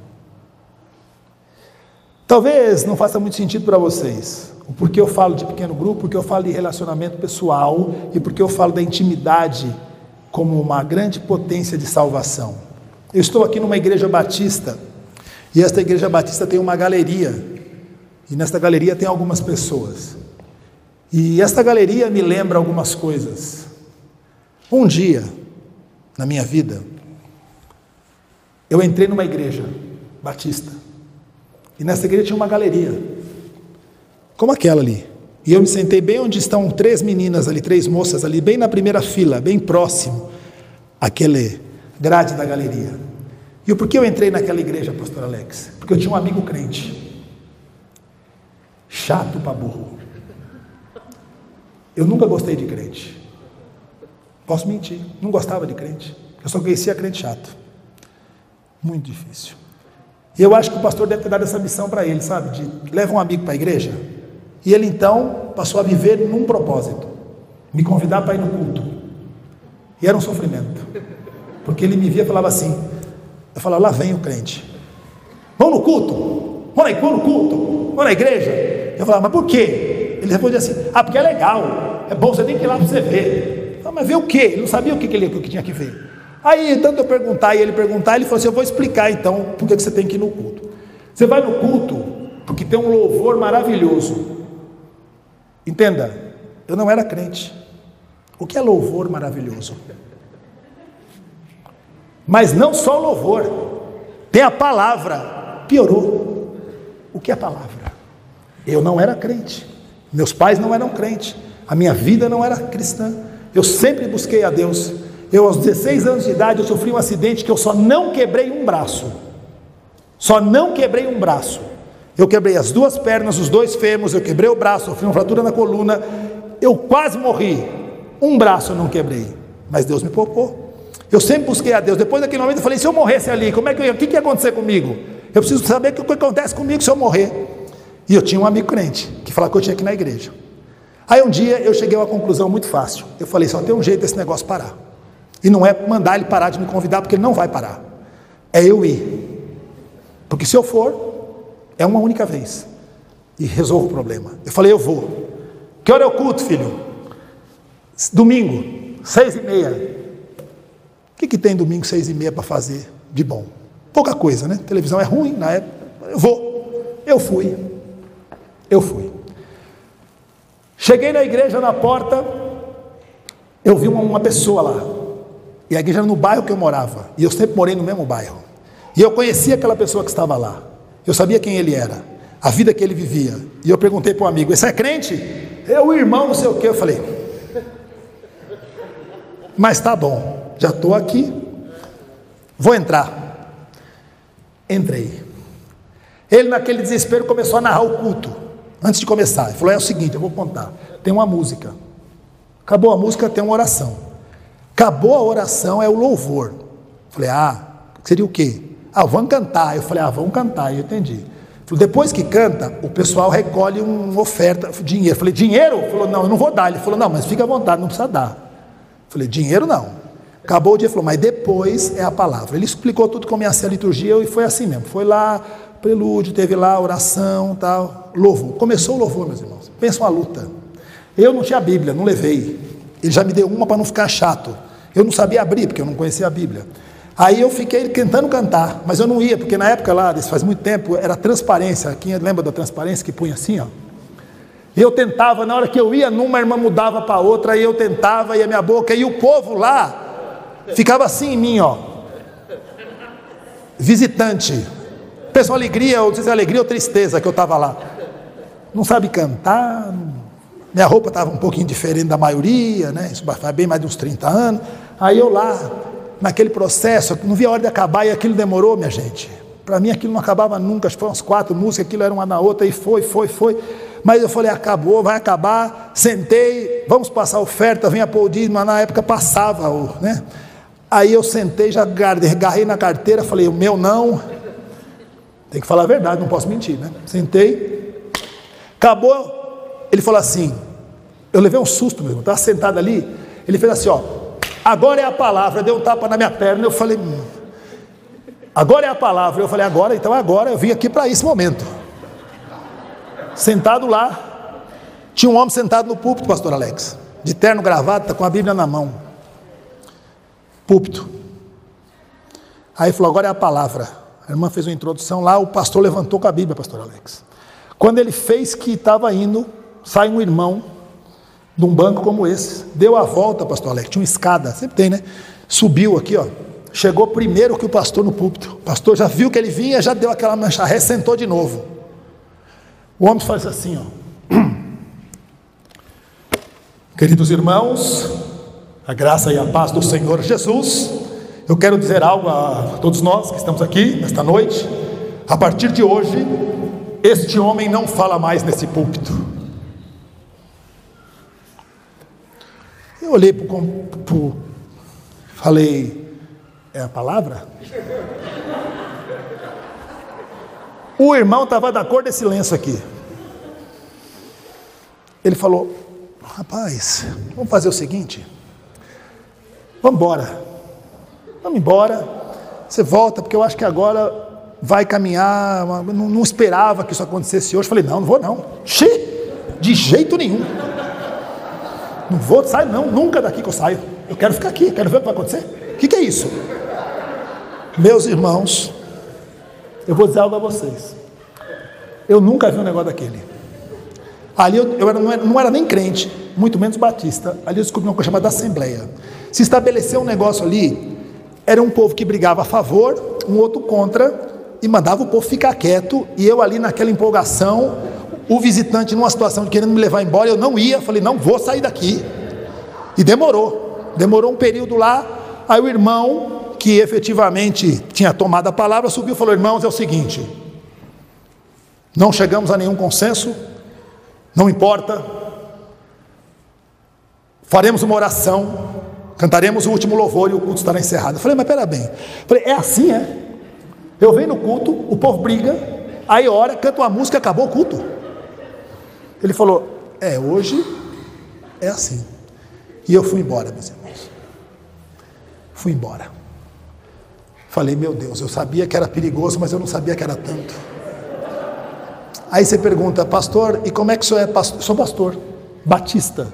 Talvez não faça muito sentido para vocês, o porquê eu falo de pequeno grupo, porque eu falo de relacionamento pessoal e porque eu falo da intimidade como uma grande potência de salvação. Eu estou aqui numa igreja batista e esta igreja batista tem uma galeria. E nesta galeria tem algumas pessoas. E esta galeria me lembra algumas coisas. Um dia, na minha vida, eu entrei numa igreja batista. E nessa igreja tinha uma galeria, como aquela ali. E eu me sentei bem onde estão três meninas ali, três moças ali, bem na primeira fila, bem próximo àquele grade da galeria. E por que eu entrei naquela igreja, pastor Alex? Porque eu tinha um amigo crente. Chato para burro. Eu nunca gostei de crente. Posso mentir, não gostava de crente. Eu só conhecia crente chato. Muito difícil. E eu acho que o pastor deve ter dado essa missão para ele, sabe? De leva um amigo para a igreja. E ele então passou a viver num propósito: me convidar para ir no culto. E era um sofrimento. Porque ele me via e falava assim: eu falava, lá vem o crente. Vamos no culto? Vamos, vamos no culto? Vamos na igreja? Eu falava, mas por quê? Ele respondia assim, ah, porque é legal, é bom, você tem que ir lá para você ver. Ah, mas ver o quê? Ele não sabia o que, ele, o que tinha que ver. Aí, tanto eu perguntar e ele perguntar, ele falou assim: Eu vou explicar então por que você tem que ir no culto. Você vai no culto porque tem um louvor maravilhoso. Entenda, eu não era crente. O que é louvor maravilhoso? Mas não só o louvor, tem a palavra. Piorou. O que é a palavra? Eu não era crente, meus pais não eram crentes, a minha vida não era cristã. Eu sempre busquei a Deus. Eu, aos 16 anos de idade, eu sofri um acidente que eu só não quebrei um braço. Só não quebrei um braço. Eu quebrei as duas pernas, os dois fêmurs, eu quebrei o braço, sofri uma fratura na coluna. Eu quase morri. Um braço eu não quebrei, mas Deus me poupou. Eu sempre busquei a Deus. Depois daquele momento eu falei: se eu morresse ali, como é que eu, o que, que ia acontecer comigo? Eu preciso saber o que acontece comigo se eu morrer. E eu tinha um amigo crente que falava que eu tinha que ir na igreja. Aí um dia eu cheguei a uma conclusão muito fácil. Eu falei: só tem um jeito desse negócio parar. E não é mandar ele parar de me convidar, porque ele não vai parar. É eu ir. Porque se eu for, é uma única vez. E resolvo o problema. Eu falei: eu vou. Que hora é o culto, filho? Domingo, seis e meia que, que tem domingo seis e meia para fazer de bom? Pouca coisa, né? televisão é ruim na época. Eu vou. Eu fui. Eu fui. Cheguei na igreja, na porta, eu vi uma, uma pessoa lá. E a igreja era no bairro que eu morava. E eu sempre morei no mesmo bairro. E eu conhecia aquela pessoa que estava lá. Eu sabia quem ele era, a vida que ele vivia. E eu perguntei para o amigo: Esse é crente? É o irmão, não sei o que. Eu falei: Mas tá bom já estou aqui, vou entrar. Entrei. Ele, naquele desespero, começou a narrar o culto, antes de começar. Ele falou: É o seguinte, eu vou contar. Tem uma música. Acabou a música, tem uma oração. Acabou a oração, é o louvor. Falei, ah, seria o quê? Ah, vamos cantar. Eu falei, ah, vamos cantar. Eu entendi. Falei, depois que canta, o pessoal recolhe uma oferta, dinheiro. Falei, dinheiro? Ele falou, não, eu não vou dar. Ele falou, não, mas fica à vontade, não precisa dar. Falei, dinheiro não. Acabou o dia, falou, mas depois é a palavra. Ele explicou tudo como ia ser a liturgia e foi assim mesmo. Foi lá, prelúdio, teve lá oração, tal, louvor. Começou o louvor, meus irmãos. Pensa uma luta. Eu não tinha Bíblia, não levei. Ele já me deu uma para não ficar chato. Eu não sabia abrir, porque eu não conhecia a Bíblia. Aí eu fiquei tentando cantar, mas eu não ia, porque na época lá, isso faz muito tempo, era transparência. Quem lembra da transparência que punha assim, ó? Eu tentava, na hora que eu ia numa, a irmã mudava para outra, aí eu tentava, e a minha boca, e o povo lá ficava assim em mim, ó. Visitante. Pessoal, alegria, ou é alegria ou tristeza que eu estava lá. Não sabe cantar, minha roupa estava um pouquinho diferente da maioria, né? Isso faz bem mais de uns 30 anos. Aí eu lá, naquele processo, não via a hora de acabar e aquilo demorou, minha gente. Para mim aquilo não acabava nunca, acho que foram umas quatro músicas, aquilo era uma na outra, e foi, foi, foi. Mas eu falei, acabou, vai acabar. Sentei, vamos passar a oferta, vem dízimo, mas na época passava, né? Aí eu sentei, já agarrei na carteira, falei, o meu não. Tem que falar a verdade, não posso mentir, né? Sentei, acabou ele falou assim: eu levei um susto mesmo, estava sentado ali. Ele fez assim: ó, agora é a palavra. Deu um tapa na minha perna. Eu falei: hum, agora é a palavra. Eu falei: agora, então agora. Eu vim aqui para esse momento. Sentado lá, tinha um homem sentado no púlpito, pastor Alex, de terno gravata, com a Bíblia na mão. Púlpito. Aí falou: agora é a palavra. A irmã fez uma introdução lá, o pastor levantou com a Bíblia, pastor Alex. Quando ele fez que estava indo sai um irmão de um banco como esse, deu a volta, pastor Alex, tinha uma escada, sempre tem, né? Subiu aqui, ó. Chegou primeiro que o pastor no púlpito. O pastor já viu que ele vinha, já deu aquela mancha ré, sentou de novo. O homem faz assim, ó. Queridos irmãos, a graça e a paz do Senhor Jesus. Eu quero dizer algo a todos nós que estamos aqui nesta noite. A partir de hoje, este homem não fala mais nesse púlpito. Eu olhei para o. Falei, é a palavra? O irmão estava da cor desse lenço aqui. Ele falou: Rapaz, vamos fazer o seguinte. Vamos embora. Vamos embora. Você volta, porque eu acho que agora vai caminhar. Não, não esperava que isso acontecesse hoje. Falei: Não, não vou não. Xi, de jeito nenhum. Não vou, sair não, nunca daqui que eu saio. Eu quero ficar aqui, quero ver o que vai acontecer. O que, que é isso? Meus irmãos, eu vou dizer algo a vocês. Eu nunca vi um negócio daquele. Ali eu, eu era, não, era, não, era, nem crente, muito menos batista. Ali eu descobri uma coisa chamada Assembleia. Se estabeleceu um negócio ali, era um povo que brigava a favor, um outro contra, e mandava o povo ficar quieto, e eu ali naquela empolgação, o visitante numa situação de querendo me levar embora, eu não ia, falei, não vou sair daqui. E demorou, demorou um período lá, aí o irmão, que efetivamente tinha tomado a palavra, subiu e falou: irmãos, é o seguinte, não chegamos a nenhum consenso, não importa, faremos uma oração, cantaremos o último louvor e o culto estará encerrado. Eu falei, mas pera bem, falei, é assim, é? Eu venho no culto, o povo briga, aí ora, canta uma música, acabou o culto. Ele falou: É, hoje é assim. E eu fui embora, meus irmãos. Fui embora. Falei, meu Deus, eu sabia que era perigoso, mas eu não sabia que era tanto. Aí você pergunta, pastor, e como é que o senhor é pastor? Sou pastor, batista.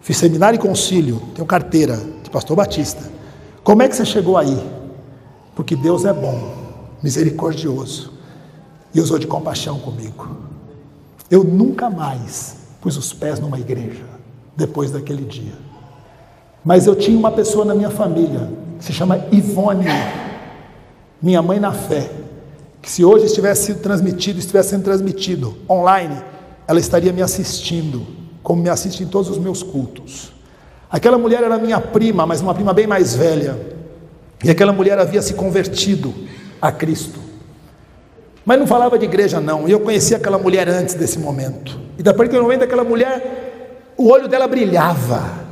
Fiz seminário e concílio, tenho carteira de pastor batista. Como é que você chegou aí? Porque Deus é bom, misericordioso e usou de compaixão comigo. Eu nunca mais pus os pés numa igreja depois daquele dia. Mas eu tinha uma pessoa na minha família, se chama Ivone, minha mãe na fé, que se hoje estivesse sido transmitido, estivesse sendo transmitido online, ela estaria me assistindo, como me assiste em todos os meus cultos. Aquela mulher era minha prima, mas uma prima bem mais velha. E aquela mulher havia se convertido a Cristo. Mas não falava de igreja, não. E eu conhecia aquela mulher antes desse momento. E depois que eu momento aquela mulher, o olho dela brilhava.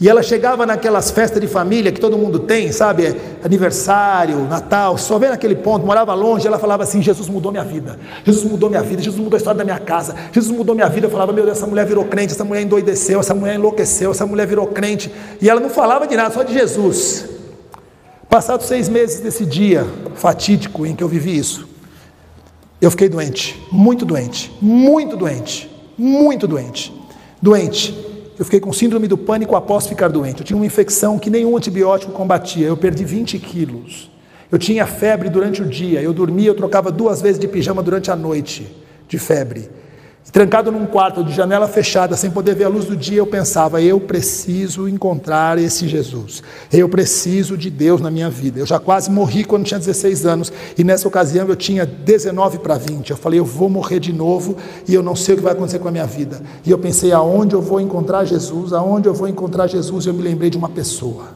E ela chegava naquelas festas de família que todo mundo tem, sabe? Aniversário, Natal, só vê naquele ponto, morava longe, ela falava assim: Jesus mudou minha vida, Jesus mudou minha vida, Jesus mudou a história da minha casa, Jesus mudou minha vida. Eu falava: Meu Deus, essa mulher virou crente, essa mulher endoideceu, essa mulher enlouqueceu, essa mulher virou crente. E ela não falava de nada, só de Jesus. Passados seis meses desse dia fatídico em que eu vivi isso, eu fiquei doente, muito doente, muito doente, muito doente, doente. Eu fiquei com síndrome do pânico após ficar doente. Eu tinha uma infecção que nenhum antibiótico combatia. Eu perdi 20 quilos. Eu tinha febre durante o dia. Eu dormia, eu trocava duas vezes de pijama durante a noite, de febre. Trancado num quarto de janela fechada, sem poder ver a luz do dia, eu pensava: eu preciso encontrar esse Jesus. Eu preciso de Deus na minha vida. Eu já quase morri quando tinha 16 anos, e nessa ocasião eu tinha 19 para 20. Eu falei: eu vou morrer de novo e eu não sei o que vai acontecer com a minha vida. E eu pensei: aonde eu vou encontrar Jesus? Aonde eu vou encontrar Jesus? E eu me lembrei de uma pessoa.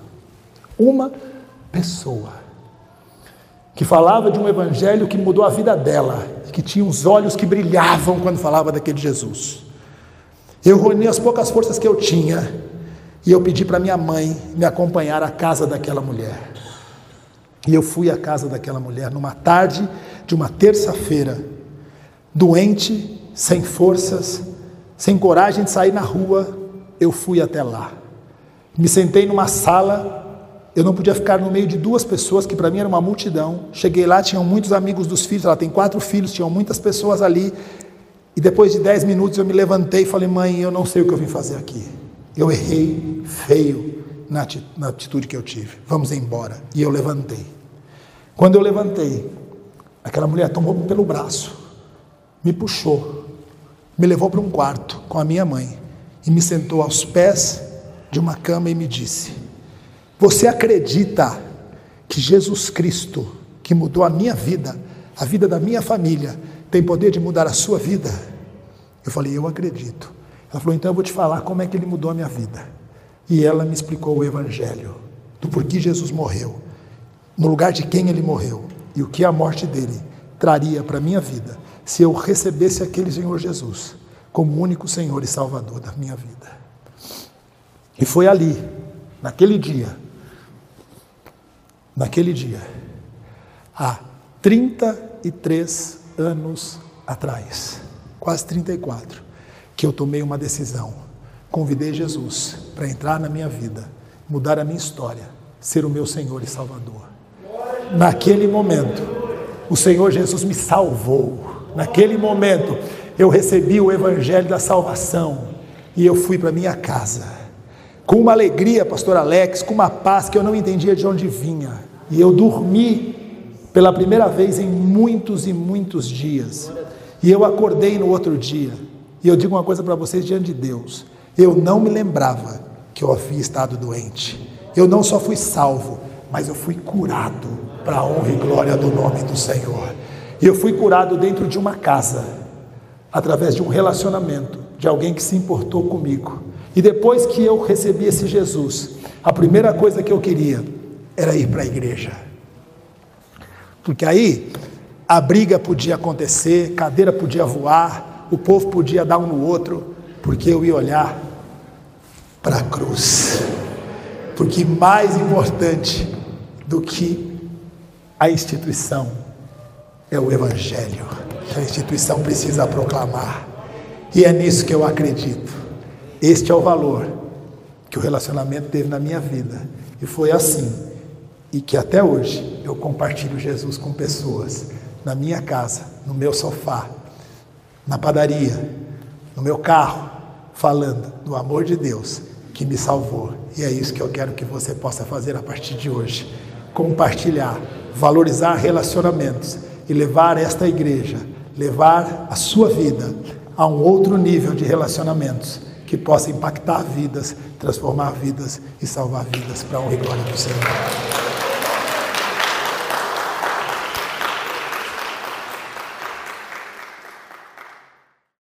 Uma pessoa que falava de um evangelho que mudou a vida dela, que tinha os olhos que brilhavam quando falava daquele Jesus. Eu reuni as poucas forças que eu tinha e eu pedi para minha mãe me acompanhar à casa daquela mulher. E eu fui à casa daquela mulher numa tarde de uma terça-feira, doente, sem forças, sem coragem de sair na rua, eu fui até lá. Me sentei numa sala eu não podia ficar no meio de duas pessoas, que para mim era uma multidão. Cheguei lá, tinham muitos amigos dos filhos, ela tem quatro filhos, tinham muitas pessoas ali. E depois de dez minutos eu me levantei e falei, mãe, eu não sei o que eu vim fazer aqui. Eu errei feio na atitude que eu tive. Vamos embora. E eu levantei. Quando eu levantei, aquela mulher tomou-me pelo braço, me puxou, me levou para um quarto com a minha mãe e me sentou aos pés de uma cama e me disse: você acredita que Jesus Cristo, que mudou a minha vida, a vida da minha família, tem poder de mudar a sua vida? Eu falei, eu acredito. Ela falou, então eu vou te falar como é que ele mudou a minha vida. E ela me explicou o Evangelho, do porquê Jesus morreu, no lugar de quem ele morreu e o que a morte dele traria para a minha vida se eu recebesse aquele Senhor Jesus como único Senhor e Salvador da minha vida. E foi ali, naquele dia, naquele dia, há 33 anos atrás, quase 34, que eu tomei uma decisão. Convidei Jesus para entrar na minha vida, mudar a minha história, ser o meu Senhor e Salvador. Naquele momento, o Senhor Jesus me salvou. Naquele momento, eu recebi o evangelho da salvação e eu fui para minha casa com uma alegria, pastor Alex, com uma paz que eu não entendia de onde vinha. E eu dormi pela primeira vez em muitos e muitos dias. E eu acordei no outro dia. E eu digo uma coisa para vocês diante de Deus: eu não me lembrava que eu havia estado doente. Eu não só fui salvo, mas eu fui curado para a honra e glória do nome do Senhor. E eu fui curado dentro de uma casa, através de um relacionamento, de alguém que se importou comigo e depois que eu recebi esse Jesus, a primeira coisa que eu queria era ir para a igreja. Porque aí a briga podia acontecer, cadeira podia voar, o povo podia dar um no outro, porque eu ia olhar para a cruz. Porque mais importante do que a instituição é o Evangelho, que a instituição precisa proclamar. E é nisso que eu acredito. Este é o valor que o relacionamento teve na minha vida. E foi assim. E que até hoje eu compartilho Jesus com pessoas na minha casa, no meu sofá, na padaria, no meu carro, falando do amor de Deus que me salvou. E é isso que eu quero que você possa fazer a partir de hoje. Compartilhar, valorizar relacionamentos e levar esta igreja, levar a sua vida a um outro nível de relacionamentos que possa impactar vidas, transformar vidas e salvar vidas para a honra e glória do Senhor.